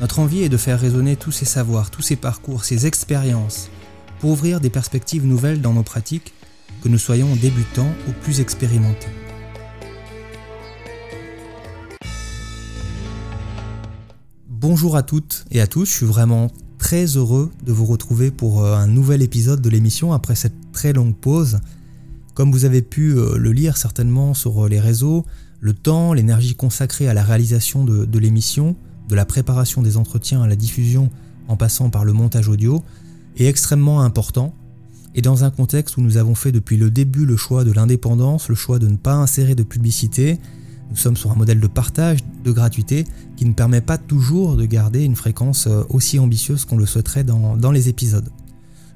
Notre envie est de faire résonner tous ces savoirs, tous ces parcours, ces expériences, pour ouvrir des perspectives nouvelles dans nos pratiques, que nous soyons débutants ou plus expérimentés. Bonjour à toutes et à tous, je suis vraiment très heureux de vous retrouver pour euh, un nouvel épisode de l'émission après cette très longue pause. Comme vous avez pu euh, le lire certainement sur euh, les réseaux, le temps, l'énergie consacrée à la réalisation de, l'émission, de la préparation des entretiens à la diffusion en passant par le montage audio, est extrêmement important. Et dans un contexte où nous avons fait depuis le début le choix de l'indépendance, le choix de ne pas insérer de publicité, nous sommes sur un modèle de partage, de gratuité, qui ne permet pas toujours de garder une fréquence euh, aussi ambitieuse qu'on le souhaiterait dans, dans les épisodes.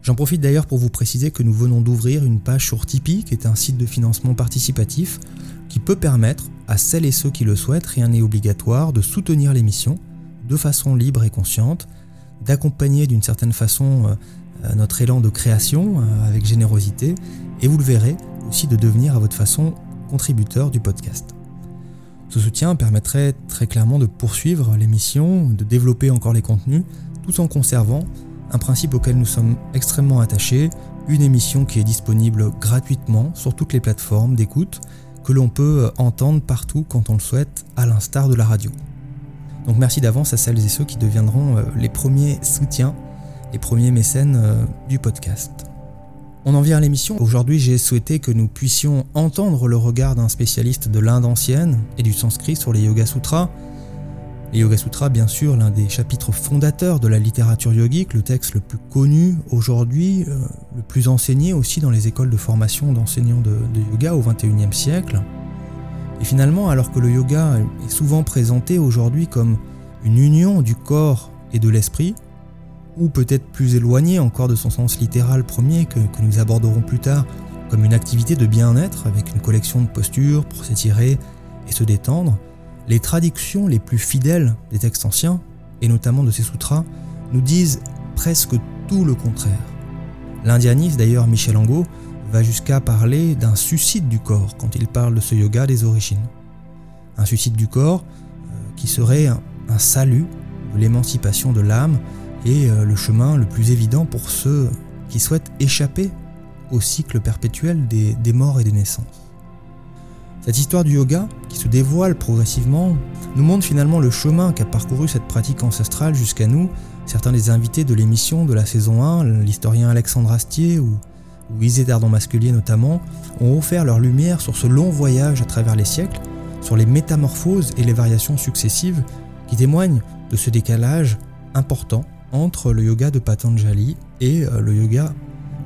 J'en profite d'ailleurs pour vous préciser que nous venons d'ouvrir une page sur Tipeee, qui est un site de financement participatif, qui peut permettre à celles et ceux qui le souhaitent, rien n'est obligatoire, de soutenir l'émission de façon libre et consciente, d'accompagner d'une certaine façon euh, notre élan de création euh, avec générosité, et vous le verrez aussi de devenir à votre façon contributeur du podcast. Ce soutien permettrait très clairement de poursuivre l'émission, de développer encore les contenus, tout en conservant un principe auquel nous sommes extrêmement attachés, une émission qui est disponible gratuitement sur toutes les plateformes d'écoute, que l'on peut entendre partout quand on le souhaite, à l'instar de la radio. Donc merci d'avance à celles et ceux qui deviendront euh, les premiers soutiens, les premiers mécènes euh, du podcast. On en vient à l'émission. Aujourd'hui, j'ai souhaité que nous puissions entendre le regard d'un spécialiste de l'Inde ancienne et du sanskrit sur les Yoga Sutras, les Yoga Sutras, bien sûr, l'un des chapitres fondateurs de la littérature yogique, le texte le plus connu aujourd'hui, euh, le plus enseigné aussi dans les écoles de formation d'enseignants de, yoga au XXIe siècle. Et finalement, alors que le yoga est souvent présenté aujourd'hui comme une union du corps et de l'esprit, ou peut-être plus éloigné encore de son sens littéral premier que nous aborderons plus tard, comme une activité de bien-être avec une collection de postures pour s'étirer et se détendre, les traductions les plus fidèles des textes anciens, et notamment de ces sutras, nous disent presque tout le contraire. L'indianiste d'ailleurs Michel Angot va jusqu'à parler d'un suicide du corps quand il parle de ce yoga des origines. Un suicide du corps euh, qui serait un, salut de l'émancipation de l'âme et euh, le chemin le plus évident pour ceux qui souhaitent échapper au cycle perpétuel des morts et des naissances. Cette histoire du yoga, qui se dévoile progressivement, nous montre finalement le chemin qu'a parcouru cette pratique ancestrale jusqu'à nous. Certains des invités de l'émission de la saison 1, l'historien Alexandre Astier ou, ou Isée Dardon Masculier notamment, ont offert leur lumière sur ce long voyage à travers les siècles, sur les métamorphoses et les variations successives qui témoignent de ce décalage important entre le yoga de Patanjali et euh, le yoga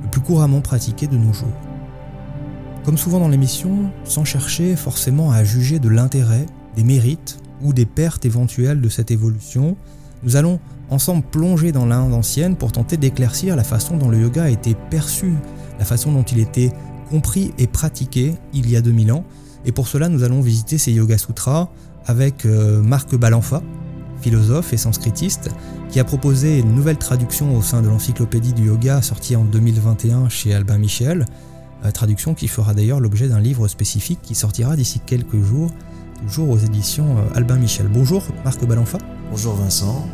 le plus couramment pratiqué de nos jours. Comme souvent dans l'émission, sans chercher forcément à juger de l'intérêt, des mérites ou des pertes éventuelles de cette évolution, nous allons ensemble plonger dans l'Inde ancienne pour tenter d'éclaircir la façon dont le yoga a été perçu, la façon dont il était compris et pratiqué il y a 2000 ans. Et pour cela, nous allons visiter ces Yoga Sutras avec euh, Marc Balanfa, philosophe et sanskritiste, qui a proposé une nouvelle traduction au sein de l'encyclopédie du yoga sortie en 2021 chez Albin Michel, traduction qui fera d'ailleurs l'objet d'un livre spécifique qui sortira d'ici quelques jours, toujours aux éditions euh, Albin Michel. Bonjour Marc Balanfa. Bonjour Vincent.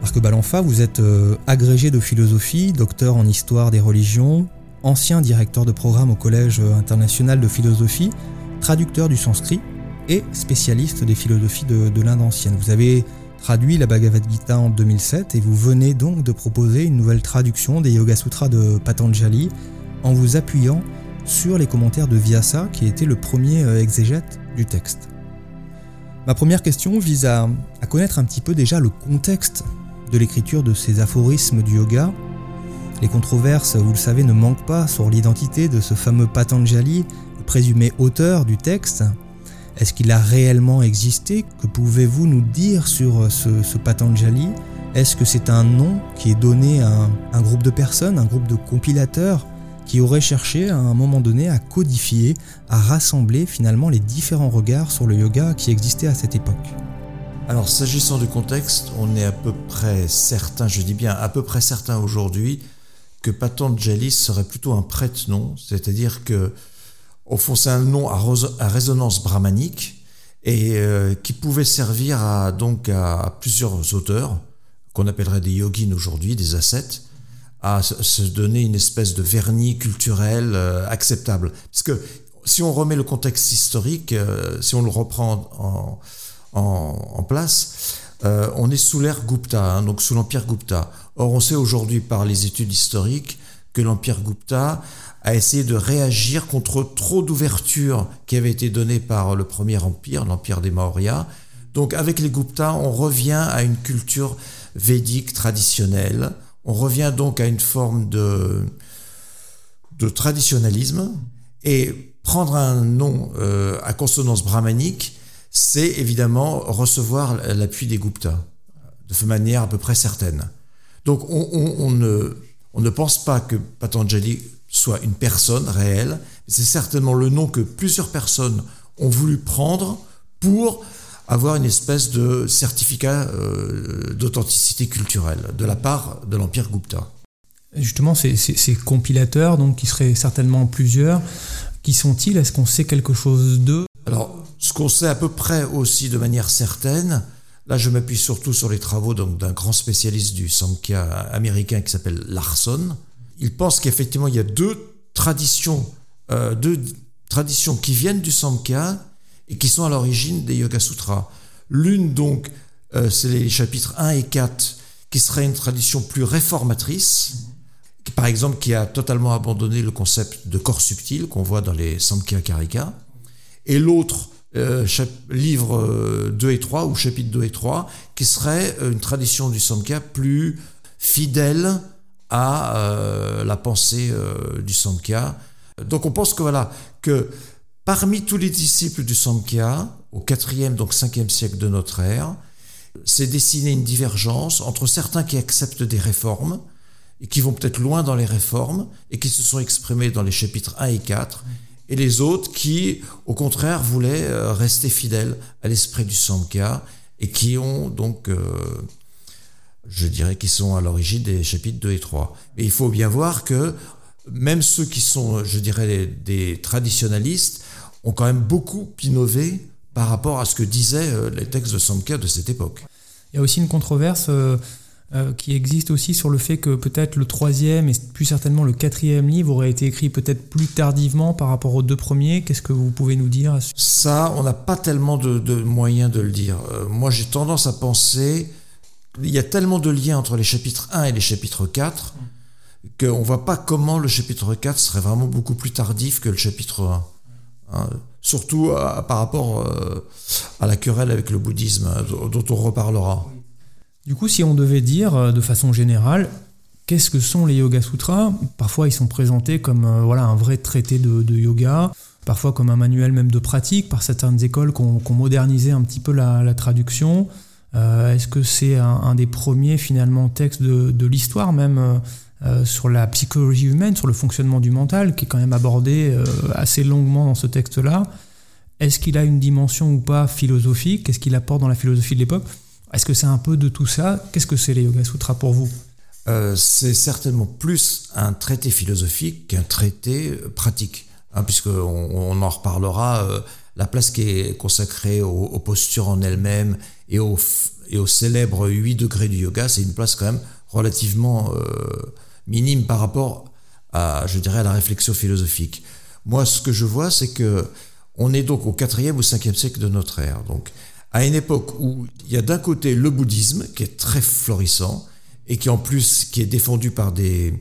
Marc Balanfa, vous êtes euh, agrégé de philosophie, docteur en histoire des religions, ancien directeur de programme au Collège international de philosophie, traducteur du sanskrit et spécialiste des philosophies de, de l'Inde ancienne. Vous avez traduit la Bhagavad Gita en 2007 et vous venez donc de proposer une nouvelle traduction des Yoga Sutras de Patanjali en vous appuyant sur les commentaires de Vyasa, qui était le premier euh, exégète du texte. Ma première question vise à, connaître un petit peu déjà le contexte de l'écriture de ces aphorismes du yoga. Les controverses, vous le savez, ne manquent pas sur l'identité de ce fameux Patanjali, présumé auteur du texte. Est-ce qu'il a réellement existé? Que pouvez-vous nous dire sur ce, ce Patanjali? Est-ce que c'est un nom qui est donné à un, groupe de personnes, un groupe de compilateurs qui auraient cherché à un moment donné à codifier, à rassembler finalement les différents regards sur le yoga qui existaient à cette époque. Alors, s'agissant du contexte, on est à peu près certain, je dis bien à peu près certain aujourd'hui, que Patanjali serait plutôt un prête-nom, c'est-à-dire que, au fond, c'est un nom à, résonance brahmanique et euh, qui pouvait servir à, donc à plusieurs auteurs, qu'on appellerait des yogins aujourd'hui, des ascètes, à se donner une espèce de vernis culturel euh, acceptable. Parce que si on remet le contexte historique, euh, si on le reprend en place, euh, on est sous l'ère Gupta, hein, donc sous l'empire Gupta. Or, on sait aujourd'hui par les études historiques que l'empire Gupta a essayé de réagir contre trop d'ouverture qui avait été donnée par le premier empire, l'empire des Maurya. Donc, avec les Gupta, on revient à une culture védique traditionnelle. On revient donc à une forme de, de traditionnalisme et prendre un nom euh, à consonance brahmanique c'est évidemment recevoir l'appui des Gupta, de manière à peu près certaine. Donc on, ne, on ne pense pas que Patanjali soit une personne réelle, c'est certainement le nom que plusieurs personnes ont voulu prendre pour avoir une espèce de certificat euh, d'authenticité culturelle de la part de l'Empire Gupta. Justement, ces, compilateurs, donc qui seraient certainement plusieurs, qui sont-ils? Est-ce qu'on sait quelque chose d'eux? Alors, ce qu'on sait à peu près aussi de manière certaine, là je m'appuie surtout sur les travaux d'un grand spécialiste du Samkhya américain qui s'appelle Larson. Il pense qu'effectivement il y a deux traditions, euh, deux traditions qui viennent du Samkhya et qui sont à l'origine des Yoga Sutras. L'une donc, euh, c'est les chapitres 1 et 4, qui serait une tradition plus réformatrice, par exemple qui a totalement abandonné le concept de corps subtil qu'on voit dans les Samkhya Karika. Et l'autre, euh, livre 2 euh, et 3 ou chapitre 2 et 3, qui serait euh, une tradition du Samkhya plus fidèle à la pensée du Samkhya. Donc on pense que voilà que parmi tous les disciples du Samkhya, au 4e donc 5e siècle de notre ère, s'est dessinée une divergence entre certains qui acceptent des réformes et qui vont peut-être loin dans les réformes et qui se sont exprimés dans les chapitres 1 et 4 et les autres qui, au contraire, voulaient euh, rester fidèles à l'esprit du Samkhya et qui ont donc, euh, je dirais, qui sont à l'origine des chapitres 2 et 3. Mais il faut bien voir que même ceux qui sont, je dirais, des traditionalistes ont quand même beaucoup innové par rapport à ce que disaient euh, les textes de Samkhya de cette époque. Il y a aussi une controverse euh, qui existe aussi sur le fait que peut-être le troisième et plus certainement le quatrième livre aurait été écrit peut-être plus tardivement par rapport aux deux premiers. Qu'est-ce que vous pouvez nous dire Ça, on n'a pas tellement de, moyens de le dire. Euh, moi, j'ai tendance à penser il y a tellement de liens entre les chapitres 1 et les chapitres 4 qu'on ne voit pas comment le chapitre 4 serait vraiment beaucoup plus tardif que le chapitre 1. Hein. surtout par rapport euh, à la querelle avec le bouddhisme, hein, dont on reparlera. Du coup, si on devait dire euh, de façon générale, qu'est-ce que sont les Yoga Sutras? Parfois, ils sont présentés comme euh, voilà, un vrai traité de, yoga, parfois comme un manuel même de pratique par certaines écoles qui ont, modernisé un petit peu la, traduction. Euh, est-ce que c'est un, des premiers finalement textes de, l'histoire même sur la psychologie humaine, sur le fonctionnement du mental, qui est quand même abordé assez longuement dans ce texte-là. Est-ce qu'il a une dimension ou pas philosophique? Qu'est-ce qu'il apporte dans la philosophie de l'époque? Est-ce que c'est un peu de tout ça? Qu'est-ce que c'est les Yoga Sutras pour vous? Euh, C'est certainement plus un traité philosophique qu'un traité euh, pratique, hein, puisqu'on on en reparlera. Euh, la place qui est consacrée aux, postures en elles-mêmes et aux, et aux célèbres 8 degrés du yoga, c'est une place quand même relativement minime par rapport à, je dirais, à la réflexion philosophique. Moi, ce que je vois, c'est que on est donc au 4e ou 5e siècle de notre ère. Donc, à une époque où il y a d'un côté le bouddhisme qui est très florissant et qui en plus qui est défendu par des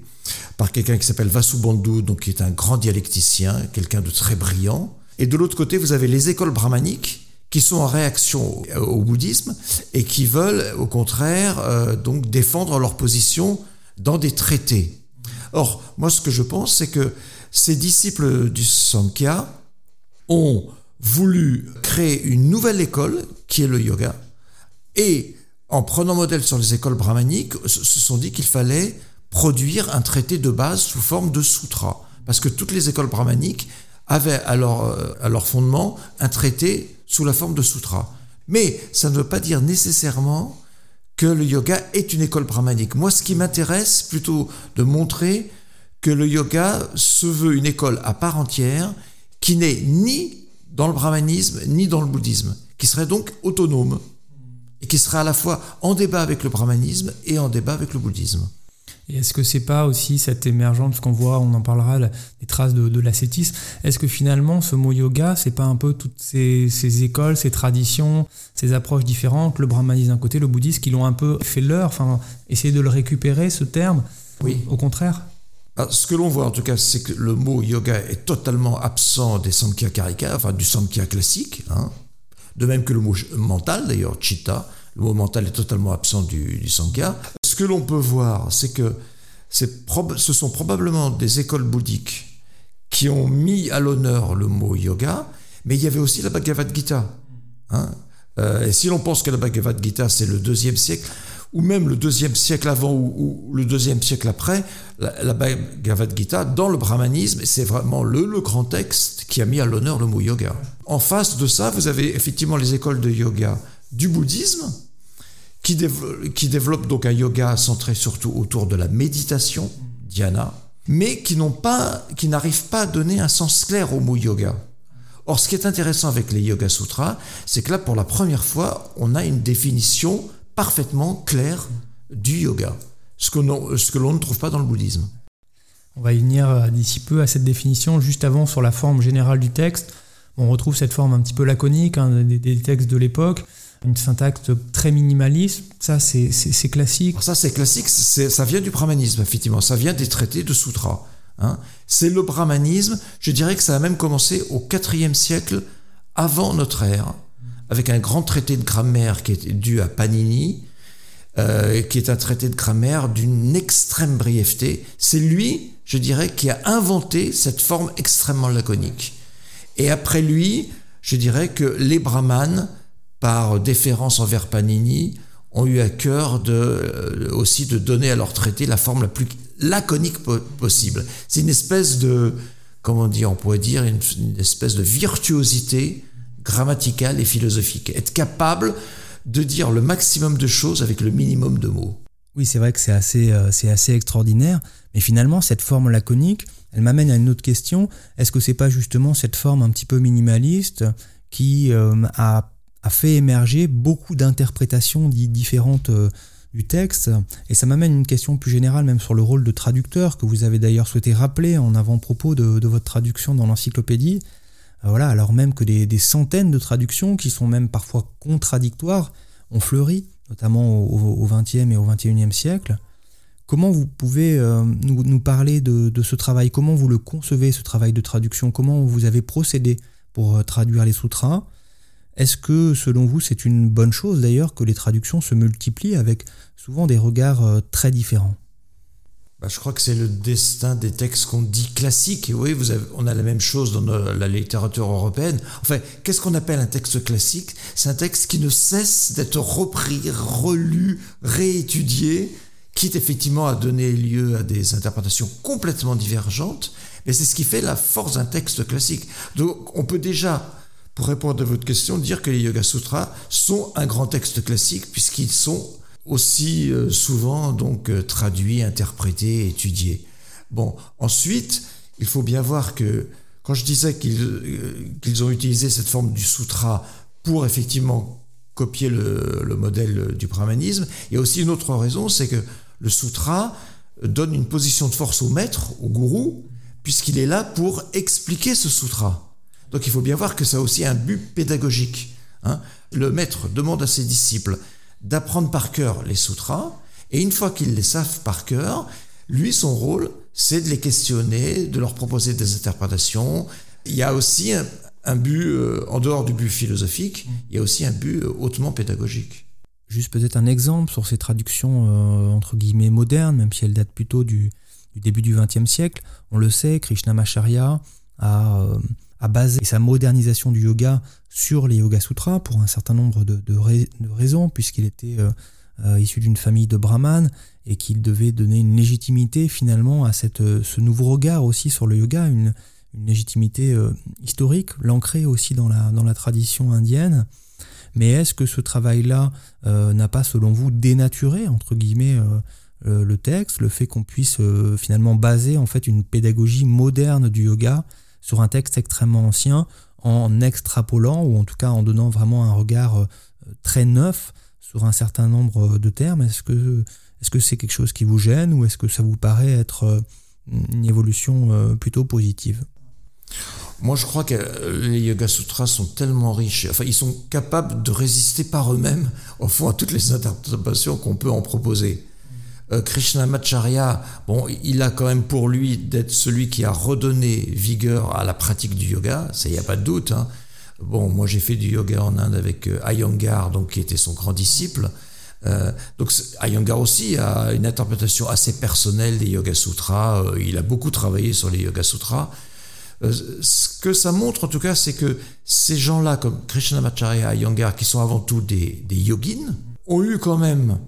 par quelqu'un qui s'appelle Vasubandhu, donc qui est un grand dialecticien, quelqu'un de très brillant. Et de l'autre côté, vous avez les écoles brahmaniques qui sont en réaction au bouddhisme et qui veulent, au contraire, euh, donc défendre leur position dans des traités. Or, moi, ce que je pense, c'est que ces disciples du Samkhya ont voulu créer une nouvelle école qui est le yoga et en prenant modèle sur les écoles brahmaniques, se sont dit qu'il fallait produire un traité de base sous forme de sutra. Parce que toutes les écoles brahmaniques avaient à leur, à leur fondement un traité sous la forme de sutra. Mais ça ne veut pas dire nécessairement que le yoga est une école brahmanique. Moi, ce qui m'intéresse, plutôt de montrer que le yoga se veut une école à part entière, qui n'est ni dans le brahmanisme, ni dans le bouddhisme, qui serait donc autonome, et qui serait à la fois en débat avec le brahmanisme et en débat avec le bouddhisme. Et est-ce que c'est pas aussi cette émergence qu'on voit, on en parlera, des traces de, l'ascétisme Est-ce que finalement ce mot yoga, c'est pas un peu toutes ces, écoles, ces traditions, ces approches différentes, le brahmanisme d'un côté, le bouddhisme, qui l'ont un peu fait leur, enfin, essayer de le récupérer, ce terme Oui. Au contraire? Ce que l'on voit en tout cas, c'est que le mot yoga est totalement absent des Samkhya Karika, enfin du Samkhya classique, hein. de même que le mot mental d'ailleurs, chitta, le mot mental est totalement absent du, du Sankhya. Ce que l'on peut voir, c'est que ce sont probablement des écoles bouddhiques qui ont mis à l'honneur le mot yoga, mais il y avait aussi la Bhagavad Gita. Hein. Euh, et si l'on pense que la Bhagavad Gita, c'est le deuxième siècle, ou même le deuxième siècle avant ou, le deuxième siècle après, la, Bhagavad Gita, dans le brahmanisme, c'est vraiment le, le grand texte qui a mis à l'honneur le mot yoga. En face de ça, vous avez effectivement les écoles de yoga du bouddhisme, qui, développe, donc un yoga centré surtout autour de la méditation, dhyana, mais qui n'ont pas, n'arrivent pas à donner un sens clair au mot yoga. Or, ce qui est intéressant avec les Yoga Sutras, c'est que là, pour la première fois, on a une définition parfaitement claire du yoga, ce que, ce que l'on ne trouve pas dans le bouddhisme. On va y venir euh, d'ici peu à cette définition. Juste avant, sur la forme générale du texte, on retrouve cette forme un petit peu laconique hein, des, textes de l'époque une syntaxe très minimaliste, ça c'est classique. Ça c'est classique, ça vient du brahmanisme, effectivement, ça vient des traités de sutras. Hein. C'est le brahmanisme, je dirais que ça a même commencé au IVe siècle avant notre ère, avec un grand traité de grammaire qui est dû à Panini, euh, qui est un traité de grammaire d'une extrême brièveté. C'est lui, je dirais, qui a inventé cette forme extrêmement laconique. Et après lui, je dirais que les brahmanes par déférence envers Panini, ont eu à cœur euh, aussi de donner à leur traité la forme la plus laconique possible. C'est une espèce de, comment dire, on pourrait dire, une, espèce de virtuosité grammaticale et philosophique. Être capable de dire le maximum de choses avec le minimum de mots. Oui, c'est vrai que c'est assez, euh, assez extraordinaire, mais finalement, cette forme laconique, elle m'amène à une autre question. Est-ce que c'est pas justement cette forme un petit peu minimaliste qui euh, a a fait émerger beaucoup d'interprétations différentes euh, du texte. Et ça m'amène une question plus générale, même sur le rôle de traducteur, que vous avez d'ailleurs souhaité rappeler en avant-propos de, votre traduction dans l'encyclopédie. Euh, voilà, alors même que des, centaines de traductions, qui sont même parfois contradictoires, ont fleuri, notamment au XXe et au XXIe siècle. Comment vous pouvez euh, nous, parler de, ce travail? Comment vous le concevez, ce travail de traduction? Comment vous avez procédé pour traduire les sutras est-ce que, selon vous, c'est une bonne chose d'ailleurs que les traductions se multiplient avec souvent des regards euh, très différents? Bah, je crois que c'est le destin des textes qu'on dit classiques. Et oui, vous avez, on a la même chose dans la littérature européenne. Enfin, qu'est-ce qu'on appelle un texte classique? C'est un texte qui ne cesse d'être repris, relu, réétudié, quitte effectivement à donner lieu à des interprétations complètement divergentes. Mais c'est ce qui fait la force d'un texte classique. Donc, on peut déjà pour répondre à votre question, dire que les Yoga Sutras sont un grand texte classique puisqu'ils sont aussi euh, souvent donc euh, traduits, interprétés, étudiés. Bon, ensuite, il faut bien voir que quand je disais qu'ils euh, ont utilisé cette forme du sutra pour effectivement copier le, le, modèle du brahmanisme, il y a aussi une autre raison, c'est que le sutra donne une position de force au maître, au gourou, puisqu'il est là pour expliquer ce sutra. Donc il faut bien voir que ça a aussi un but pédagogique. Hein. Le maître demande à ses disciples d'apprendre par cœur les sutras, et une fois qu'ils les savent par cœur, lui, son rôle, c'est de les questionner, de leur proposer des interprétations. Il y a aussi un, but, euh, en dehors du but philosophique, il y a aussi un but euh, hautement pédagogique. Juste peut-être un exemple sur ces traductions euh, entre guillemets modernes, même si elles datent plutôt du, début du XXe siècle. On le sait, Krishnamacharya a basé sa modernisation du yoga sur les Yoga Sutras pour un certain nombre de, raisons, puisqu'il était euh, issu d'une famille de brahmanes et qu'il devait donner une légitimité finalement à cette, ce nouveau regard aussi sur le yoga, une, légitimité historique, l'ancrer aussi dans la, dans la tradition indienne. Mais est-ce que ce travail-là n'a pas, selon vous, dénaturé, entre guillemets, le texte, le fait qu'on puisse finalement baser en fait une pédagogie moderne du yoga sur un texte extrêmement ancien en extrapolant ou en tout cas en donnant vraiment un regard euh, très neuf sur un certain nombre de termes. Est-ce que est-ce que c'est quelque chose qui vous gêne ou est-ce que ça vous paraît être euh, une évolution euh, plutôt positive? Moi, je crois que les Yoga Sutras sont tellement riches, enfin, ils sont capables de résister par eux-mêmes, au fond, à toutes les interprétations qu'on peut en proposer. Euh, Krishnamacharya, bon, il a quand même pour lui d'être celui qui a redonné vigueur à la pratique du yoga, ça, il n'y a pas de doute. Hein. Bon, moi j'ai fait du yoga en Inde avec euh, Iyengar, donc qui était son grand disciple. Euh, donc aussi a une interprétation assez personnelle des Yoga Sutras. il a beaucoup travaillé sur les Yoga Sutras. ce que ça montre en tout cas, c'est que ces gens-là, comme Krishnamacharya et Iyengar, qui sont avant tout des, des yogins, ont eu quand même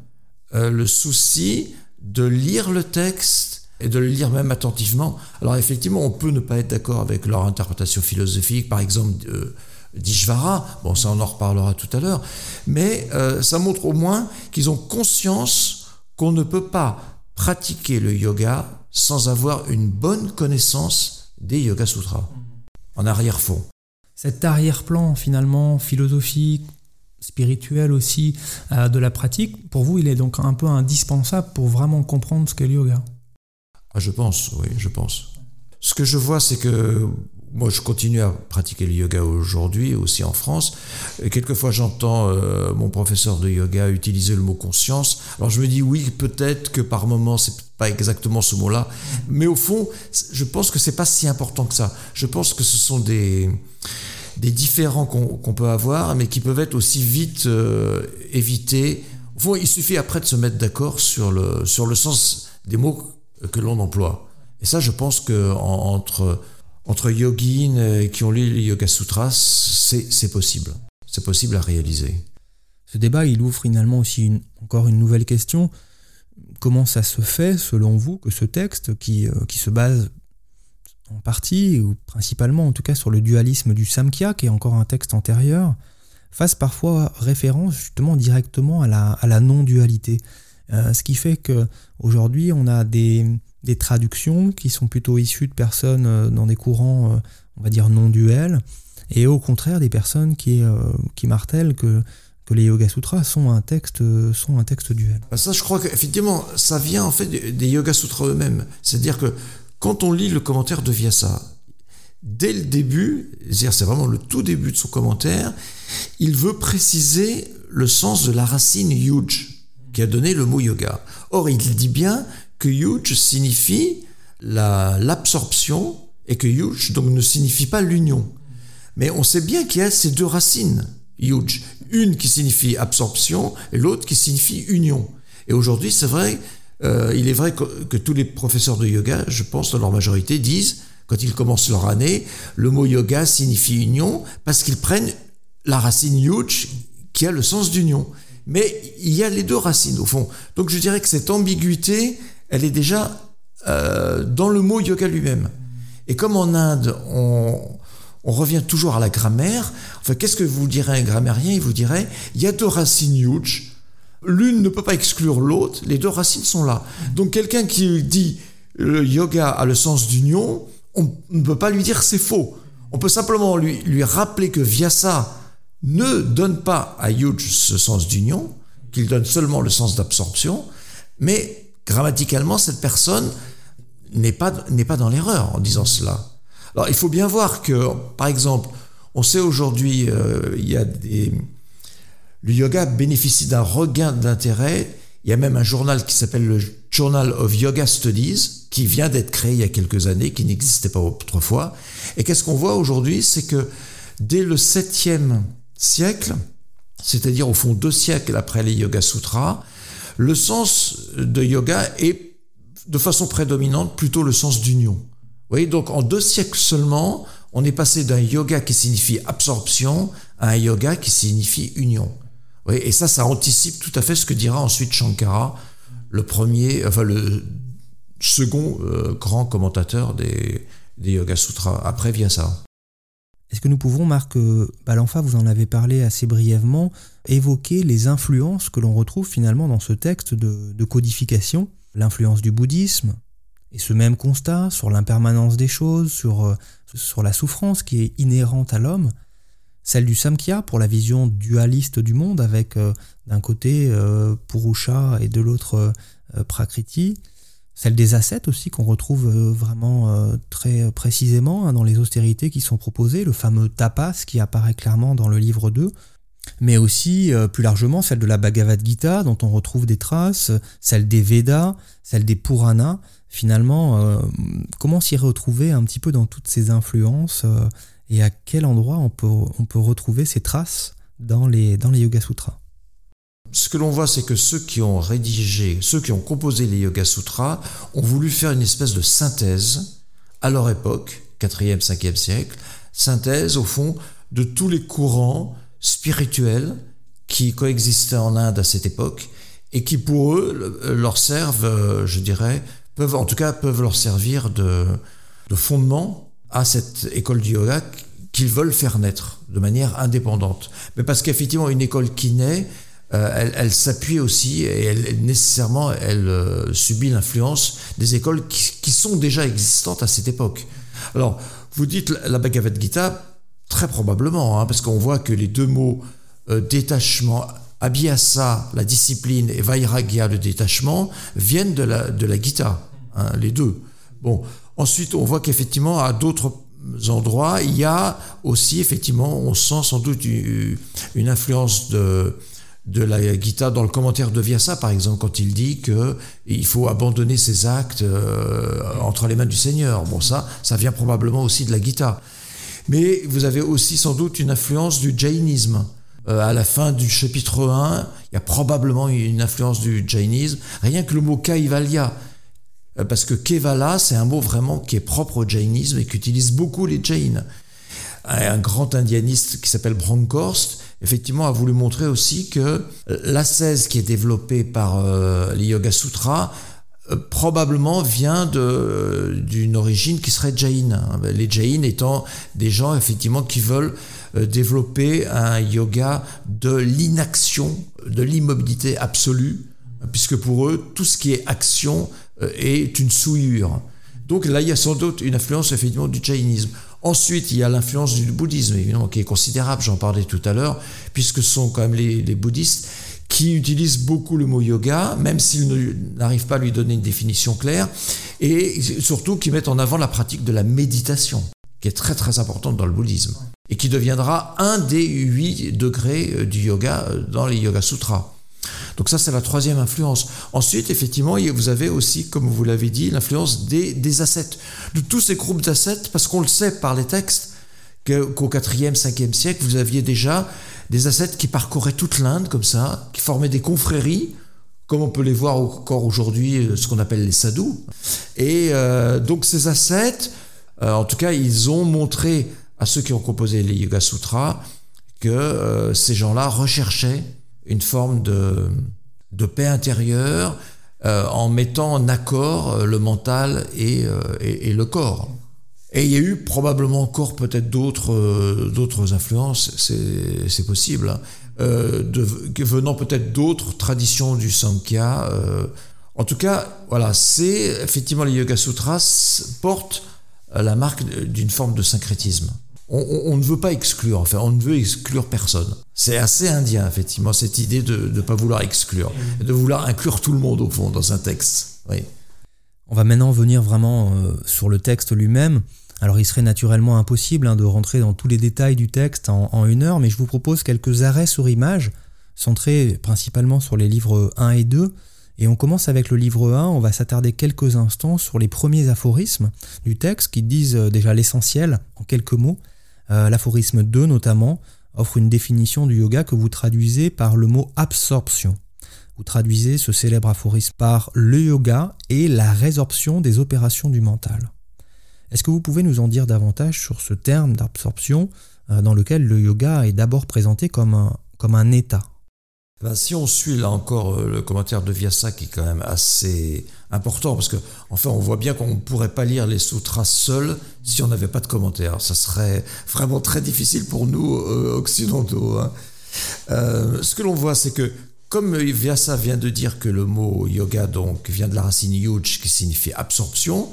euh, le souci de lire le texte et de le lire même attentivement. Alors effectivement, on peut ne pas être d'accord avec leur interprétation philosophique, par exemple euh, d'Ishvara, bon ça on en reparlera tout à l'heure, mais euh, ça montre au moins qu'ils ont conscience qu'on ne peut pas pratiquer le yoga sans avoir une bonne connaissance des Yoga Sutras, en arrière-fond. Cet arrière-plan finalement philosophique, spirituel aussi euh, de la pratique, pour vous, il est donc un peu indispensable pour vraiment comprendre ce qu'est le yoga? Ah, Je pense, oui, je pense. Ce que je vois, c'est que moi, je continue à pratiquer le yoga aujourd'hui, aussi en France. Et quelquefois, j'entends euh, mon professeur de yoga utiliser le mot conscience. Alors, je me dis, oui, peut-être que par moment, c'est pas exactement ce mot-là. Mais au fond, je pense que c'est pas si important que ça. Je pense que ce sont des, des différents qu'on peut avoir, mais qui peuvent être aussi vite euh, évités. il suffit après de se mettre d'accord sur le, sur le sens des mots que l'on emploie. Et ça, je pense que entre, entre yogins qui ont lu les Yoga Sutras, c'est possible. C'est possible à réaliser. Ce débat, il ouvre finalement aussi encore une nouvelle question. Comment ça se fait, selon vous, que ce texte, qui, euh, qui se base en partie, ou principalement en tout cas sur le dualisme du Samkhya, qui est encore un texte antérieur, fasse parfois référence justement directement à la, non-dualité. Euh, ce qui fait que aujourd'hui on a des, traductions qui sont plutôt issues de personnes euh, dans des courants, euh, on va dire, non-duels, et au contraire des personnes qui, qui martèlent que les Yoga Sutras sont un texte, sont un texte duel. Ça, je crois qu'effectivement, ça vient en fait des Yoga Sutras eux-mêmes. C'est-à-dire que quand on lit le commentaire de Vyasa, dès le début, c'est vraiment le tout début de son commentaire, il veut préciser le sens de la racine yuj, qui a donné le mot yoga. Or, il dit bien que yuj signifie l'absorption et que yuj donc ne signifie pas l'union. Mais on sait bien qu'il y a ces deux racines, yuj, une qui signifie absorption et l'autre qui signifie union. Et aujourd'hui, c'est vrai euh, il est vrai que, tous les professeurs de yoga, je pense dans leur majorité, disent, quand ils commencent leur année, le mot yoga signifie union parce qu'ils prennent la racine yuj qui a le sens d'union. Mais il y a les deux racines au fond. Donc je dirais que cette ambiguïté, elle est déjà euh, dans le mot yoga lui-même. Et comme en Inde, on, revient toujours à la grammaire, enfin qu'est-ce que vous direz un grammairien? Il vous dirait, il y a deux racines yuj, L'une ne peut pas exclure l'autre, les deux racines sont là. Donc quelqu'un qui dit le yoga a le sens d'union, on ne peut pas lui dire c'est faux. On peut simplement lui, rappeler que Vyasa ne donne pas à Yuj ce sens d'union, qu'il donne seulement le sens d'absorption, mais grammaticalement, cette personne n'est pas, n'est pas dans l'erreur en disant cela. Alors il faut bien voir que, par exemple, on sait aujourd'hui, euh, il y a des, le yoga bénéficie d'un regain d'intérêt. Il y a même un journal qui s'appelle le Journal of Yoga Studies, qui vient d'être créé il y a quelques années, qui n'existait pas autrefois. Et qu'est-ce qu'on voit aujourd'hui? C'est que dès le 7e siècle, c'est-à-dire au fond deux siècles après les Yoga Sutras, le sens de yoga est de façon prédominante plutôt le sens d'union. Vous voyez, donc en deux siècles seulement, on est passé d'un yoga qui signifie absorption à un yoga qui signifie union Oui, et ça, ça anticipe tout à fait ce que dira ensuite Shankara, le premier, enfin le second euh, grand commentateur des, Yoga Sutras. Après vient ça. Est-ce que nous pouvons, Marc Balanfa, vous en avez parlé assez brièvement, évoquer les influences que l'on retrouve finalement dans ce texte de, de codification? L'influence du bouddhisme, et ce même constat sur l'impermanence des choses, sur, euh, sur la souffrance qui est inhérente à l'homme, celle du Samkhya pour la vision dualiste du monde avec euh, d'un côté euh, Purusha et de l'autre Prakriti, celle des ascètes aussi qu'on retrouve vraiment très précisément hein, dans les austérités qui sont proposées, le fameux tapas qui apparaît clairement dans le livre 2, mais aussi plus largement celle de la Bhagavad Gita dont on retrouve des traces, celle des Védas, celle des Puranas, finalement, euh, comment s'y retrouver un petit peu dans toutes ces influences euh, et à quel endroit on peut, on peut retrouver ces traces dans les, dans les Yoga Sutras? Ce que l'on voit, c'est que ceux qui ont rédigé, ceux qui ont composé les Yoga Sutras, ont voulu faire une espèce de synthèse à leur époque, 4e, 5e siècle, synthèse au fond de tous les courants spirituels qui coexistaient en Inde à cette époque et qui pour eux leur servent, euh, je dirais, peuvent en tout cas peuvent leur servir de, de fondement à cette école du yoga qu'ils veulent faire naître de manière indépendante. Mais parce qu'effectivement, une école qui naît, euh, elle, s'appuie aussi et elle, nécessairement elle euh, subit l'influence des écoles qui, sont déjà existantes à cette époque. Alors, vous dites la Bhagavad Gita, très probablement, hein, parce qu'on voit que les deux mots euh, détachement Abhyasa, la discipline, et Vairagya, le détachement, viennent de la, de la Gita, hein, les deux. Bon, ensuite, on voit qu'effectivement, à d'autres endroits, il y a aussi, effectivement, on sent sans doute une influence de, de la Gita dans le commentaire de Vyasa, par exemple, quand il dit qu'il faut abandonner ses actes euh, entre les mains du Seigneur. Bon, ça, ça vient probablement aussi de la Gita. Mais vous avez aussi sans doute une influence du jainisme. Euh, à la fin du chapitre 1, il y a probablement une influence du jainisme, rien que le mot kaivalya, parce que kevala, c'est un mot vraiment qui est propre au jainisme et qu'utilisent beaucoup les jains. Un grand indianiste qui s'appelle Bronkhorst, effectivement, a voulu montrer aussi que l'ascèse qui est développée par euh, les Yoga Sutras probablement vient d'une origine qui serait jain. Les jains étant des gens effectivement qui veulent euh, développer un yoga de l'inaction, de l'immobilité absolue, puisque pour eux, tout ce qui est action euh, est une souillure. Donc là, il y a sans doute une influence effectivement du jainisme. Ensuite, il y a l'influence du bouddhisme, évidemment, qui est considérable, j'en parlais tout à l'heure, puisque ce sont quand même les, les, bouddhistes qui utilisent beaucoup le mot yoga, même s'ils n'arrivent pas à lui donner une définition claire, et surtout qui mettent en avant la pratique de la méditation, qui est très très importante dans le bouddhisme et qui deviendra un des huit degrés euh, du yoga euh, dans les Yoga Sutras. Donc ça, c'est la troisième influence. Ensuite, effectivement, vous avez aussi, comme vous l'avez dit, l'influence des, des ascètes, de tous ces groupes d'ascètes, parce qu'on le sait par les textes, qu'au 4e, 5e siècle, vous aviez déjà des ascètes qui parcouraient toute l'Inde comme ça, qui formaient des confréries, comme on peut les voir encore aujourd'hui, euh, ce qu'on appelle les sadhus. Et donc ces ascètes, en tout cas, ils ont montré à ceux qui ont composé les Yoga Sutras que euh, ces gens-là recherchaient une forme de, paix intérieure euh, en mettant en accord euh, le mental et, et, le corps. Et il y a eu probablement encore peut-être d'autres influences, c'est possible, hein, venant peut-être d'autres traditions du Samkhya. en tout cas, voilà, c'est effectivement les Yoga Sutras portent la marque d'une forme de syncrétisme on, ne veut pas exclure, enfin, on ne veut exclure personne. C'est assez indien, effectivement, cette idée de ne pas vouloir exclure, de vouloir inclure tout le monde, au fond, dans un texte. Oui. On va maintenant venir vraiment euh, sur le texte lui-même. Alors, il serait naturellement impossible hein, de rentrer dans tous les détails du texte en, une heure, mais je vous propose quelques arrêts sur image, centrés principalement sur les livres 1 et 2. Et on commence avec le livre 1, on va s'attarder quelques instants sur les premiers aphorismes du texte qui disent euh, déjà l'essentiel en quelques mots, euh, l'aphorisme 2 notamment offre une définition du yoga que vous traduisez par le mot absorption. Vous traduisez ce célèbre aphorisme par le yoga et la résorption des opérations du mental. Est-ce que vous pouvez nous en dire davantage sur ce terme d'absorption euh, dans lequel le yoga est d'abord présenté comme un, comme un état? Ben, Si on suit là encore euh, le commentaire de Vyasa qui est quand même assez important, parce que enfin on voit bien qu'on ne pourrait pas lire les sutras seuls si on n'avait pas de commentaire. Ça serait vraiment très difficile pour nous euh, occidentaux. Hein. Euh, ce que l'on voit, c'est que comme Vyasa vient de dire que le mot yoga donc vient de la racine yuj qui signifie absorption,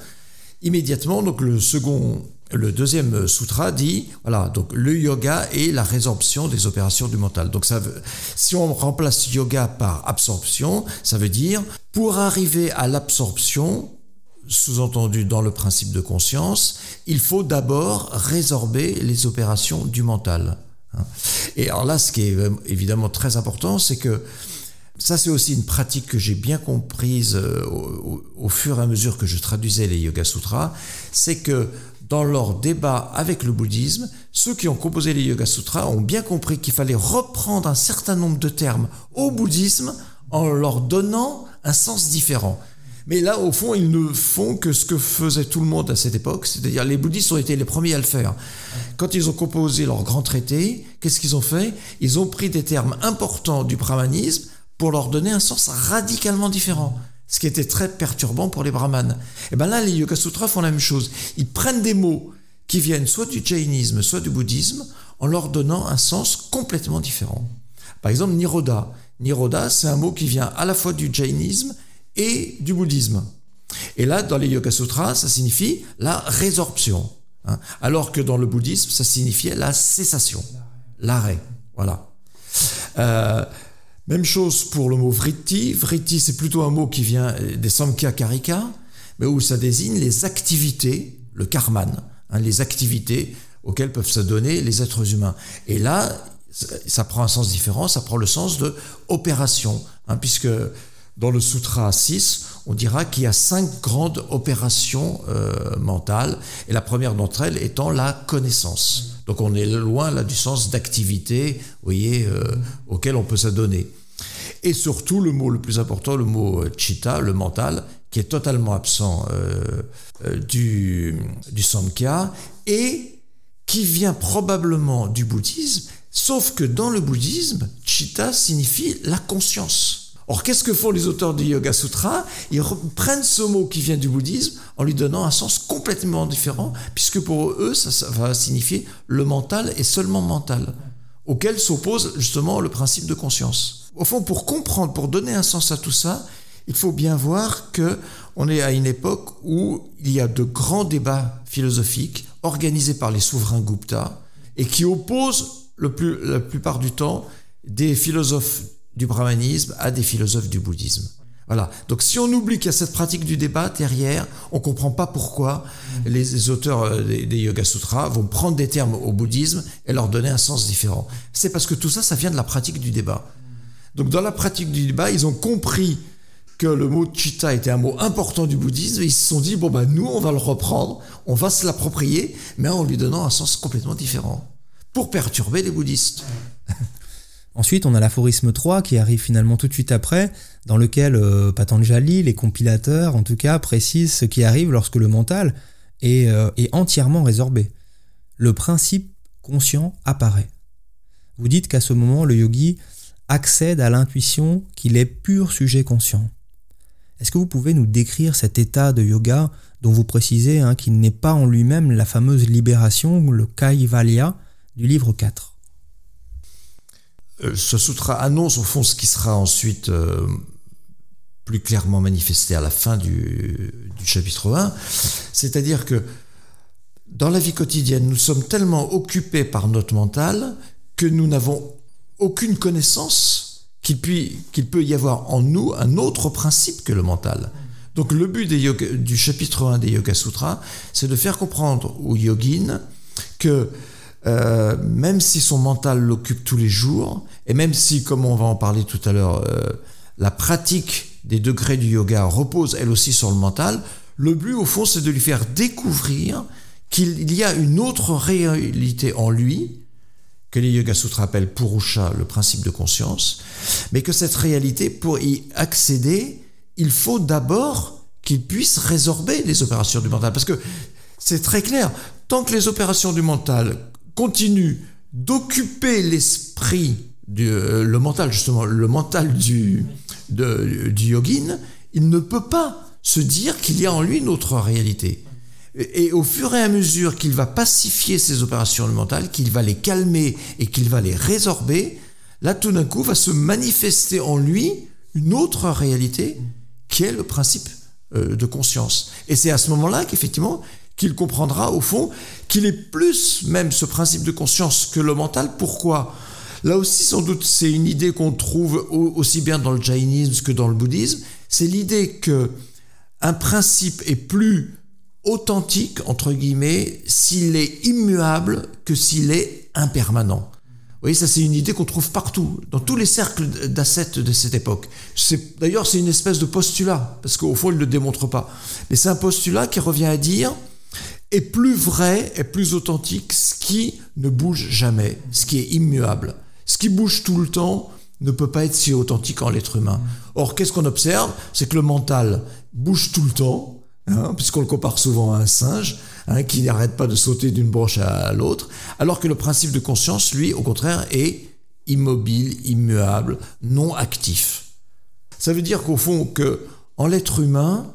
immédiatement donc le second le deuxième sutra dit, voilà, donc le yoga est la résorption des opérations du mental. Donc ça si on remplace yoga par absorption, ça veut dire pour arriver à l'absorption, sous-entendu dans le principe de conscience, il faut d'abord résorber les opérations du mental. Et alors là, ce qui est évidemment très important, c'est que ça, c'est aussi une pratique que j'ai bien comprise euh, au, fur et à mesure que je traduisais les Yoga Sutras, c'est que dans leur débat avec le bouddhisme, ceux qui ont composé les Yoga Sutras ont bien compris qu'il fallait reprendre un certain nombre de termes au bouddhisme en leur donnant un sens différent. Mais là, au fond, ils ne font que ce que faisait tout le monde à cette époque, c'est-à-dire les bouddhistes ont été les premiers à le faire. Quand ils ont composé leur grand traité, qu'est-ce qu'ils ont fait? Ils ont pris des termes importants du brahmanisme pour leur donner un sens radicalement différent. Ce qui était très perturbant pour les brahmanes. Et bien là, les Yoga Sutras font la même chose. Ils prennent des mots qui viennent soit du jainisme, soit du bouddhisme, en leur donnant un sens complètement différent. Par exemple, Niroda. Niroda, c'est un mot qui vient à la fois du jainisme et du bouddhisme. Et là, dans les Yoga Sutras, ça signifie la résorption. Hein. alors que dans le bouddhisme, ça signifiait la cessation, l'arrêt. Voilà. Euh, même chose pour le mot vritti. Vritti, c'est plutôt un mot qui vient des samkhya karika, mais où ça désigne les activités, le karman, hein, les activités auxquelles peuvent se donner les êtres humains. Et là, ça prend un sens différent, ça prend le sens de opération, hein, puisque dans le Sutra 6, on dira qu'il y a cinq grandes opérations euh, mentales, et la première d'entre elles étant la connaissance. Donc on est loin là du sens d'activité, voyez, euh, auquel on peut s'adonner. Et surtout le mot le plus important, le mot euh, chitta, le mental, qui est totalement absent du, du Samkhya, et qui vient probablement du bouddhisme, sauf que dans le bouddhisme, chitta signifie la conscience. Or, qu'est-ce que font les auteurs du Yoga Sutra? Ils reprennent ce mot qui vient du bouddhisme en lui donnant un sens complètement différent, puisque pour eux, ça, va signifier le mental et seulement mental, auquel s'oppose justement le principe de conscience. Au fond, pour comprendre, pour donner un sens à tout ça, il faut bien voir que on est à une époque où il y a de grands débats philosophiques organisés par les souverains Gupta et qui opposent la plupart du temps des philosophes du brahmanisme à des philosophes du bouddhisme. Voilà. Donc si on oublie qu'il y a cette pratique du débat derrière, on ne comprend pas pourquoi les auteurs euh, des, Yoga Sutras vont prendre des termes au bouddhisme et leur donner un sens différent. C'est parce que tout ça, ça vient de la pratique du débat. Donc dans la pratique du débat, ils ont compris que le mot chitta était un mot important du bouddhisme, et ils se sont dit, bon ben nous, on va le reprendre, on va se l'approprier, mais en lui donnant un sens complètement différent, pour perturber les bouddhistes. Ensuite, on a l'aphorisme 3 qui arrive finalement tout de suite après, dans lequel euh, Patanjali, les compilateurs en tout cas, précisent ce qui arrive lorsque le mental est, euh, est entièrement résorbé. Le principe conscient apparaît. Vous dites qu'à ce moment, le yogi accède à l'intuition qu'il est pur sujet conscient. Est-ce que vous pouvez nous décrire cet état de yoga dont vous précisez hein, qu'il n'est pas en lui-même la fameuse libération, le kaivalya du livre 4 euh, ce sutra annonce au fond ce qui sera ensuite euh, plus clairement manifesté à la fin du, chapitre 1, c'est-à-dire que dans la vie quotidienne, nous sommes tellement occupés par notre mental que nous n'avons aucune connaissance qu'il peut y avoir en nous un autre principe que le mental. Donc le but du chapitre 1 des Yoga Sutras, c'est de faire comprendre aux yogins que euh, même si son mental l'occupe tous les jours, et même si, comme on va en parler tout à l'heure, euh, la pratique des degrés du yoga repose elle aussi sur le mental, le but au fond c'est de lui faire découvrir qu'il y a une autre réalité en lui, que les Yoga Sutras appellent Purusha, le principe de conscience, mais que cette réalité, pour y accéder, il faut d'abord qu'il puisse résorber les opérations du mental. Parce que c'est très clair, tant que les opérations du mental continue d'occuper l'esprit euh, le mental justement, le mental du, du yogin, il ne peut pas se dire qu'il y a en lui une autre réalité. Et, au fur et à mesure qu'il va pacifier ses opérations mentales, qu'il va les calmer et qu'il va les résorber, là tout d'un coup va se manifester en lui une autre réalité qui est le principe euh, de conscience. Et c'est à ce moment-là qu'effectivement qu'il comprendra au fond qu'il est plus même ce principe de conscience que le mental. Pourquoi? Là aussi, sans doute, c'est une idée qu'on trouve aussi bien dans le jainisme que dans le bouddhisme. C'est l'idée que un principe est plus authentique, entre guillemets, s'il est immuable que s'il est impermanent. Vous voyez, ça c'est une idée qu'on trouve partout, dans tous les cercles d'ascètes de cette époque. D'ailleurs, c'est une espèce de postulat, parce qu'au fond, il ne le démontre pas. Mais c'est un postulat qui revient à dire est plus vrai, est plus authentique ce qui ne bouge jamais, ce qui est immuable. Ce qui bouge tout le temps ne peut pas être si authentique en l'être humain. Or, qu'est-ce qu'on observe? C'est que le mental bouge tout le temps, hein, puisqu'on le compare souvent à un singe, hein, qui n'arrête pas de sauter d'une branche à l'autre, alors que le principe de conscience, lui, au contraire, est immobile, immuable, non actif. Ça veut dire qu'au fond, que en l'être humain,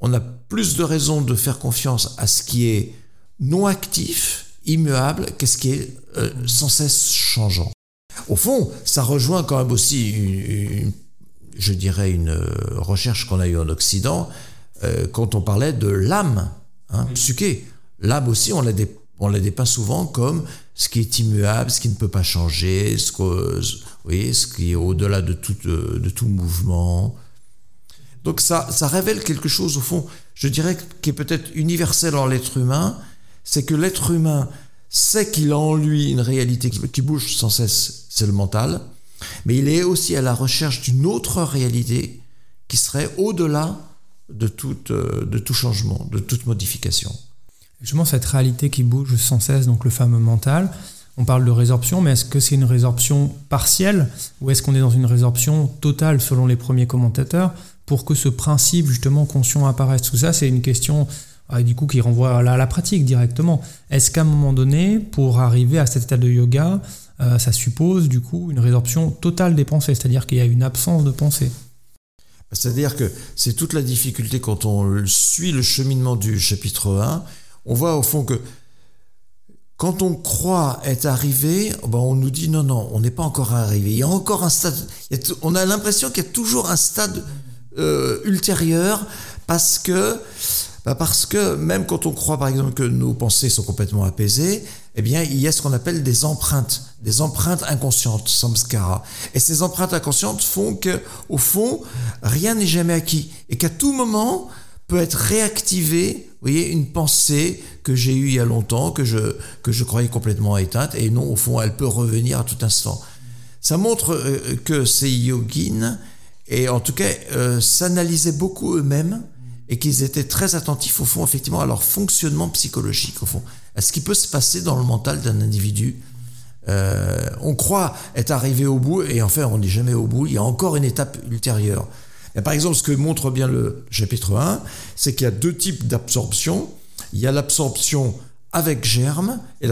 on a plus de raisons de faire confiance à ce qui est non actif, immuable, qu'est-ce qui est euh, sans cesse changeant. Au fond, ça rejoint quand même aussi, une, je dirais, une euh, recherche qu'on a eue en Occident euh, quand on parlait de l'âme, hein, psyché. L'âme aussi, on la, on la dépeint souvent comme ce qui est immuable, ce qui ne peut pas changer, ce, que, ce qui est au-delà de tout, de tout mouvement. Donc ça, ça révèle quelque chose, au fond, je dirais, qui est peut-être universel en l'être humain, c'est que l'être humain sait qu'il a en lui une réalité qui bouge sans cesse, c'est le mental, mais il est aussi à la recherche d'une autre réalité qui serait au-delà de, euh, de tout changement, de toute modification. Justement, cette réalité qui bouge sans cesse, donc le fameux mental, on parle de résorption, mais est-ce que c'est une résorption partielle ou est-ce qu'on est dans une résorption totale selon les premiers commentateurs pour que ce principe justement conscient apparaisse Tout ça, c'est une question ah, du coup qui renvoie à la, pratique directement. Est-ce qu'à un moment donné, pour arriver à cet état de yoga, euh, ça suppose du coup une résorption totale des pensées, c'est-à-dire qu'il y a une absence de pensée C'est-à-dire que c'est toute la difficulté quand on suit le cheminement du chapitre 1, on voit au fond que quand on croit être arrivé, ben on nous dit non, non, on n'est pas encore arrivé. Il y a encore un stade. on a l'impression qu'il y a toujours un stade euh, ultérieur parce que bah, parce que même quand on croit par exemple que nos pensées sont complètement apaisées, eh bien il y a ce qu'on appelle des empreintes, des empreintes inconscientes, samskara. Et ces empreintes inconscientes font que au fond rien n'est jamais acquis et qu'à tout moment peut être réactivé, vous voyez, une pensée que j'ai eue il y a longtemps, que je, que je croyais complètement éteinte, et non, au fond, elle peut revenir à tout instant. Ça montre euh, que ces yogins et en tout cas euh, s'analysaient beaucoup eux-mêmes et qu'ils étaient très attentifs au fond effectivement à leur fonctionnement psychologique au fond, à ce qui peut se passer dans le mental d'un individu. Euh, on croit être arrivé au bout et en fait on n'est jamais au bout, il y a encore une étape ultérieure. Et par exemple, ce que montre bien le chapitre 1, c'est qu'il y a deux types d'absorption. Il y a l'absorption avec germe et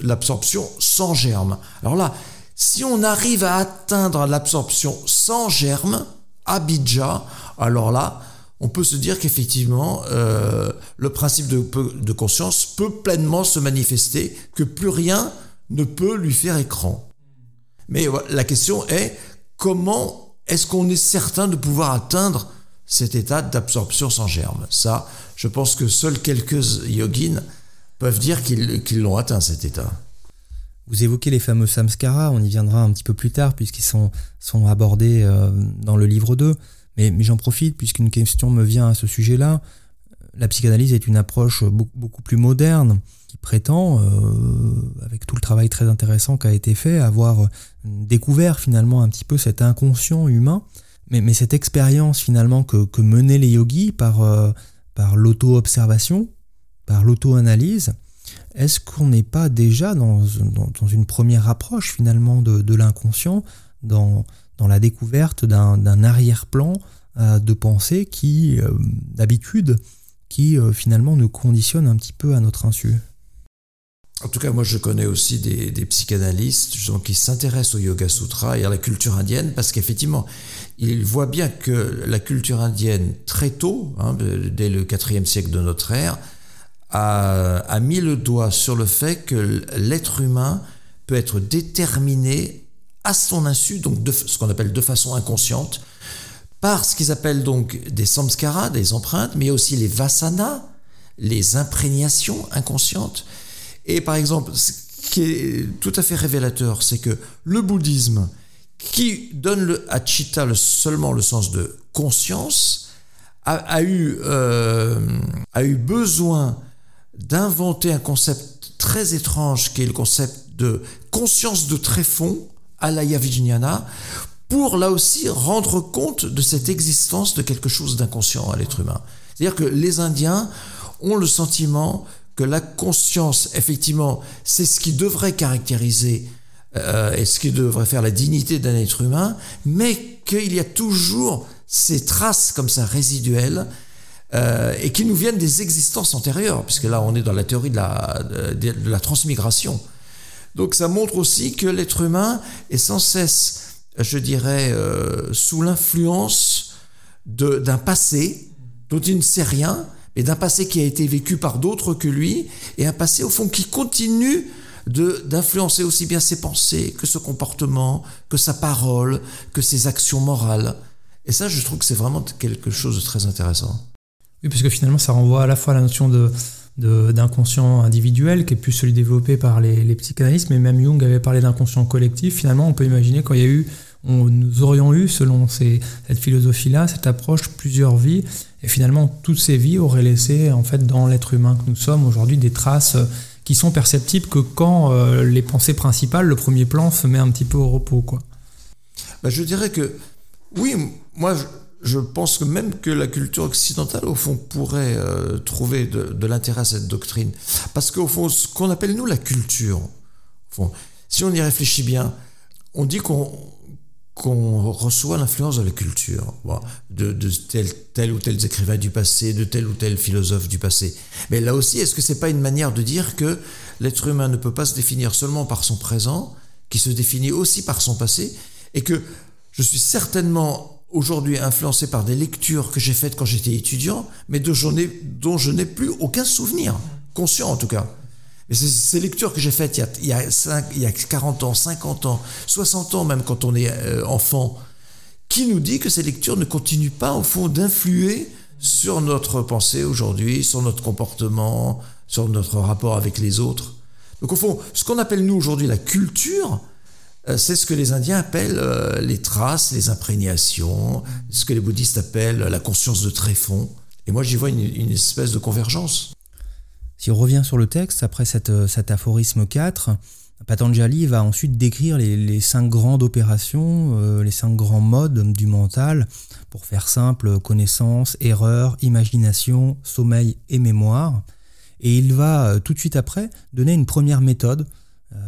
l'absorption sans germe. Alors là, si on arrive à atteindre l'absorption sans germe, Abidja, alors là, on peut se dire qu'effectivement, euh, le principe de, conscience peut pleinement se manifester, que plus rien ne peut lui faire écran. Mais la question est, comment est-ce qu'on est certain de pouvoir atteindre cet état d'absorption sans germe? Ça, je pense que seuls quelques yogins peuvent dire qu'ils l'ont atteint, cet état. Vous évoquez les fameux samskaras, on y viendra un petit peu plus tard puisqu'ils sont, sont abordés euh, dans le livre 2, mais, mais j'en profite puisqu'une question me vient à ce sujet-là. La psychanalyse est une approche beaucoup, plus moderne qui prétend, euh, avec tout le travail très intéressant qui a été fait, avoir découvert finalement un petit peu cet inconscient humain, mais, mais cette expérience finalement que, que, menaient les yogis par, euh, par l'auto-observation, par l'auto-analyse, est-ce qu'on n'est pas déjà dans, une première approche finalement de, l'inconscient, dans, la découverte d'un arrière-plan euh, de pensée qui, euh, d'habitude, qui euh, finalement nous conditionne un petit peu à notre insu? En tout cas, moi, je connais aussi des, psychanalystes qui s'intéressent au Yoga Sutra et à la culture indienne parce qu'effectivement, ils voient bien que la culture indienne, très tôt, hein, dès le IVe siècle de notre ère, a, mis le doigt sur le fait que l'être humain peut être déterminé à son insu, donc de, ce qu'on appelle de façon inconsciente, par ce qu'ils appellent donc des samskaras, des empreintes, mais aussi les vasanas, les imprégnations inconscientes. Et par exemple, ce qui est tout à fait révélateur, c'est que le bouddhisme, qui donne à chitta seulement le sens de conscience, a, eu, euh, a eu besoin d'inventer un concept très étrange qui est le concept de conscience de tréfonds à la Vijnana pour là aussi rendre compte de cette existence de quelque chose d'inconscient à l'être humain. C'est-à-dire que les Indiens ont le sentiment que la conscience, effectivement, c'est ce qui devrait caractériser euh, et ce qui devrait faire la dignité d'un être humain, mais qu'il y a toujours ces traces comme ça résiduelles euh, et qui nous viennent des existences antérieures, puisque là on est dans la théorie de la, transmigration. Donc ça montre aussi que l'être humain est sans cesse, je dirais, euh, sous l'influence d'un passé dont il ne sait rien, et d'un passé qui a été vécu par d'autres que lui, et un passé au fond qui continue d'influencer aussi bien ses pensées que ce comportement, que sa parole, que ses actions morales. Et ça, je trouve que c'est vraiment quelque chose de très intéressant. Oui, parce que finalement, ça renvoie à la fois à la notion de d'inconscient individuel qui est plus celui développé par les, les psychanalystes, mais même Jung avait parlé d'inconscient collectif. Finalement, on peut imaginer quand il y a eu nous aurions eu, selon cette philosophie-là, cette approche, plusieurs vies, et finalement toutes ces vies auraient laissé en fait dans l'être humain que nous sommes aujourd'hui des traces qui sont perceptibles que quand euh, les pensées principales, le premier plan se met un petit peu au repos, quoi. Bah, je dirais que oui, moi pense que même que la culture occidentale au fond pourrait euh, trouver de, l'intérêt à cette doctrine, parce qu'au fond ce qu'on appelle nous la culture, si on y réfléchit bien, on dit qu'on qu'on reçoit l'influence de la culture, de, de tel, tel, ou tel écrivain du passé, de tel ou tel philosophe du passé. Mais là aussi, est-ce que c'est pas une manière de dire que l'être humain ne peut pas se définir seulement par son présent, qui se définit aussi par son passé, et que je suis certainement aujourd'hui influencé par des lectures que j'ai faites quand j'étais étudiant, mais dont je n'ai plus aucun souvenir, conscient en tout cas. Mais ces lectures que j'ai faites il y, a, il, il y a 40 ans, 50 ans, 60 ans même quand on est euh, enfant, qui nous dit que ces lectures ne continuent pas au fond d'influer sur notre pensée aujourd'hui, sur notre comportement, sur notre rapport avec les autres. Donc au fond, ce qu'on appelle nous aujourd'hui la culture, c'est ce que les Indiens appellent euh, les traces, les imprégnations, ce que les bouddhistes appellent la conscience de tréfonds. Et moi j'y vois une, espèce de convergence. Si on revient sur le texte, après euh, cet aphorisme 4, Patanjali va ensuite décrire les, cinq grandes opérations, euh, les cinq grands modes du mental, pour faire simple, connaissance, erreur, imagination, sommeil et mémoire. Et il va euh, tout de suite après donner une première méthode,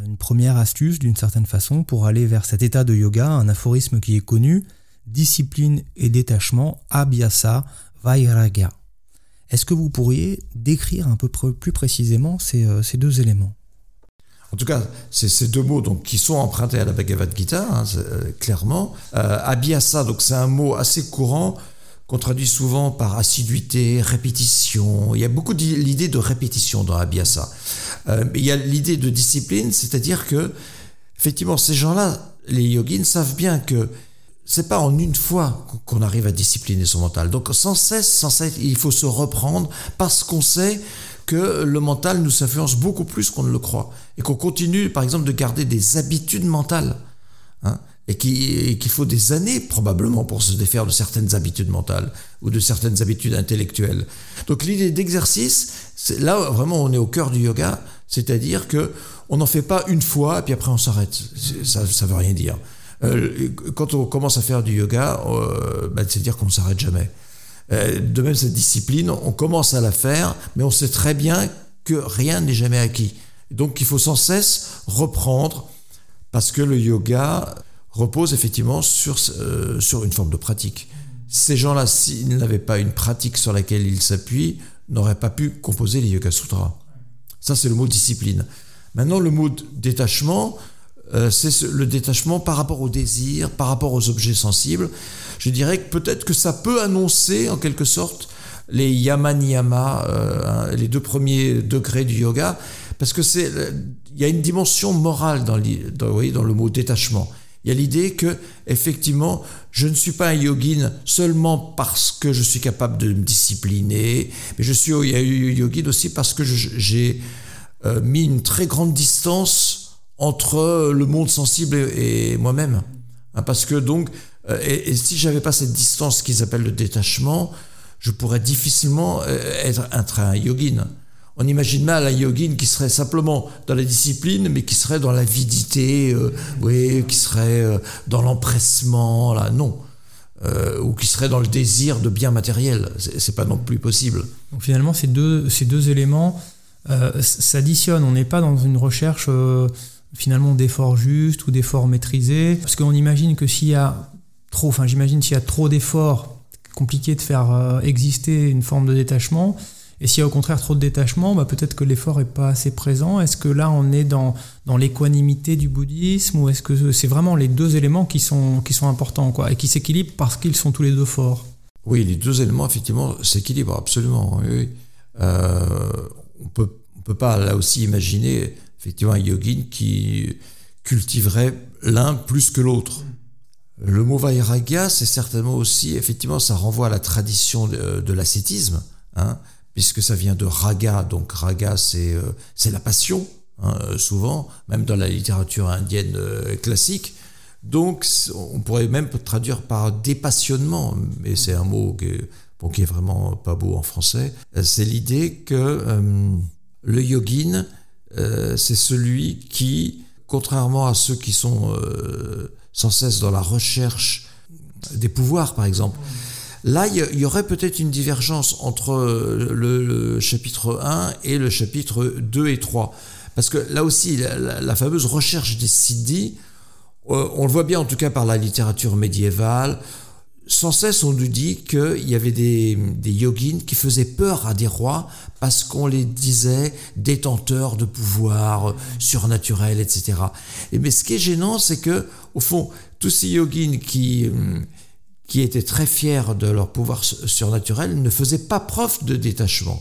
une première astuce d'une certaine façon pour aller vers cet état de yoga, un aphorisme qui est connu, discipline et détachement, abhyasa, vairagya. Est-ce que vous pourriez décrire un peu plus précisément ces, euh, deux éléments? En tout cas, ces deux mots donc, qui sont empruntés à la Bhagavad Gita, hein, euh, clairement. Euh, abhyasa, c'est un mot assez courant qu'on traduit souvent par assiduité, répétition. Il y a beaucoup l'idée de répétition dans abhyasa. il y a l'idée de discipline, c'est-à-dire que, effectivement, ces gens-là, les yogins, savent bien que c'est pas en une fois qu'on arrive à discipliner son mental. Donc sans cesse, sans cesse, il faut se reprendre parce qu'on sait que le mental nous influence beaucoup plus qu'on ne le croit et qu'on continue, par exemple, de garder des habitudes mentales. Hein, et qu'il faut des années probablement pour se défaire de certaines habitudes mentales ou de certaines habitudes intellectuelles. Donc l'idée d'exercice, là vraiment on est au cœur du yoga, c'est-à-dire que on n'en fait pas une fois et puis après on s'arrête. Ça ne veut rien dire. Euh, quand on commence à faire du yoga, euh, bah, c'est dire qu'on ne s'arrête jamais. Euh, de même, cette discipline, on commence à la faire, mais on sait très bien que rien n'est jamais acquis. Donc il faut sans cesse reprendre, parce que le yoga repose effectivement sur, sur une forme de pratique. Ces gens-là, s'ils n'avaient pas une pratique sur laquelle ils s'appuient, n'auraient pas pu composer les Yoga Sutras. Ça, c'est le mot discipline. Maintenant, le mot détachement, euh, c'est le détachement par rapport au désir, par rapport aux objets sensibles. Je dirais que peut-être que ça peut annoncer en quelque sorte les yama niyama, euh, les deux premiers degrés du yoga, parce que c'est, il y a une dimension morale dans le mot détachement. Il y a l'idée que, effectivement, je ne suis pas un yogin seulement parce que je suis capable de me discipliner, mais je suis yogin aussi parce que j'ai euh, mis une très grande distance entre le monde sensible et, moi-même. Hein, parce que donc, euh, et, et si j'avais pas cette distance qu'ils appellent le détachement, je pourrais difficilement euh, être, être un yogin. On imagine mal un yogin qui serait simplement dans la discipline, mais qui serait dans l'avidité, euh, oui, qui serait euh, dans l'empressement, là, non. Euh, ou qui serait dans le désir de biens matériels. C'est pas non plus possible. Donc finalement, ces deux, éléments s'additionnent. On n'est pas dans une recherche finalement d'efforts justes ou d'efforts maîtrisés. Parce qu'on imagine que s'il y a trop, enfin j'imagine s'il y a trop d'efforts, compliqué de faire exister une forme de détachement. Et s'il y a au contraire trop de détachement, bah peut-être que l'effort n'est pas assez présent. Est-ce que là, on est dans, dans l'équanimité du bouddhisme ou est-ce que c'est vraiment les deux éléments qui sont, qui sont importants quoi, et qui s'équilibrent parce qu'ils sont tous les deux forts? Oui, les deux éléments, effectivement, s'équilibrent absolument. Euh, on peut, ne peut pas là aussi imaginer effectivement un yogin qui cultiverait l'un plus que l'autre. Le mot Vairagya, c'est certainement aussi, effectivement, ça renvoie à la tradition de, de l'ascétisme. Hein, puisque ça vient de raga. Donc raga, c'est euh, la passion, hein, souvent, même dans la littérature indienne euh, classique. Donc on pourrait même traduire par dépassionnement, mais c'est un mot qui est, qui est vraiment pas beau en français. C'est l'idée que euh, le yogin, c'est celui qui, contrairement à ceux qui sont sans cesse dans la recherche des pouvoirs, par exemple, Là, il y aurait peut-être une divergence entre euh, le, chapitre 1 et le chapitre 2 et 3. Parce que là aussi, la, fameuse recherche des siddhis, euh, on le voit bien en tout cas par la littérature médiévale, sans cesse on nous dit qu'il y avait des, des yogins qui faisaient peur à des rois parce qu'on les disait détenteurs de pouvoir surnaturel, etc. Et mais ce qui est gênant, c'est que, au fond, tous ces yogins qui, hum, qui étaient très fiers de leur pouvoir surnaturel, ne faisaient pas preuve de détachement.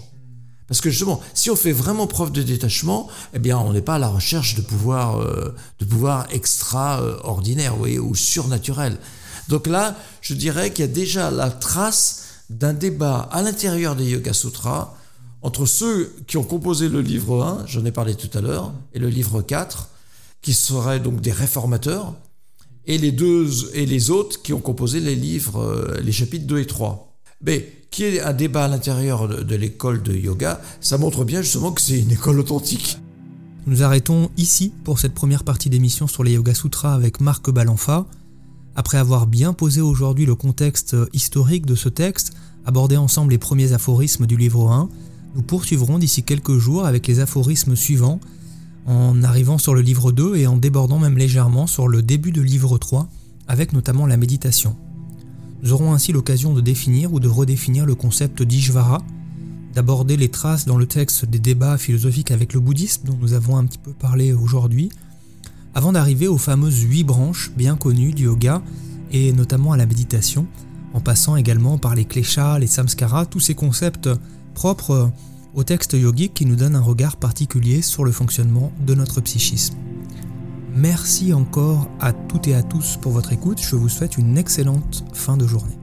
Parce que justement, si on fait vraiment preuve de détachement, eh bien, on n'est pas à la recherche de pouvoir, euh, de pouvoir extraordinaire, voyez, ou surnaturel. Donc là, je dirais qu'il y a déjà la trace d'un débat à l'intérieur des Yoga Sutras entre ceux qui ont composé le livre 1, j'en ai parlé tout à l'heure, et le livre 4, qui seraient donc des réformateurs, et les deux et les autres qui ont composé les livres, euh, les chapitres 2 et 3. Mais qui est un débat à l'intérieur de, l'école de yoga, ça montre bien justement que c'est une école authentique. Nous arrêtons ici pour cette première partie d'émission sur les Yoga Sutras avec Marc Balanfa. Après avoir bien posé aujourd'hui le contexte historique de ce texte, abordé ensemble les premiers aphorismes du livre 1, nous poursuivrons d'ici quelques jours avec les aphorismes suivants en arrivant sur le livre 2 et en débordant même légèrement sur le début de livre 3, avec notamment la méditation. Nous aurons ainsi l'occasion de définir ou de redéfinir le concept d'Ishvara, d'aborder les traces dans le texte des débats philosophiques avec le bouddhisme dont nous avons un petit peu parlé aujourd'hui, avant d'arriver aux fameuses huit branches bien connues du yoga et notamment à la méditation, en passant également par les kleshas, les samskaras, tous ces concepts propres au texte yogique qui nous donne un regard particulier sur le fonctionnement de notre psychisme. Merci encore à toutes et à tous pour votre écoute, je vous souhaite une excellente fin de journée.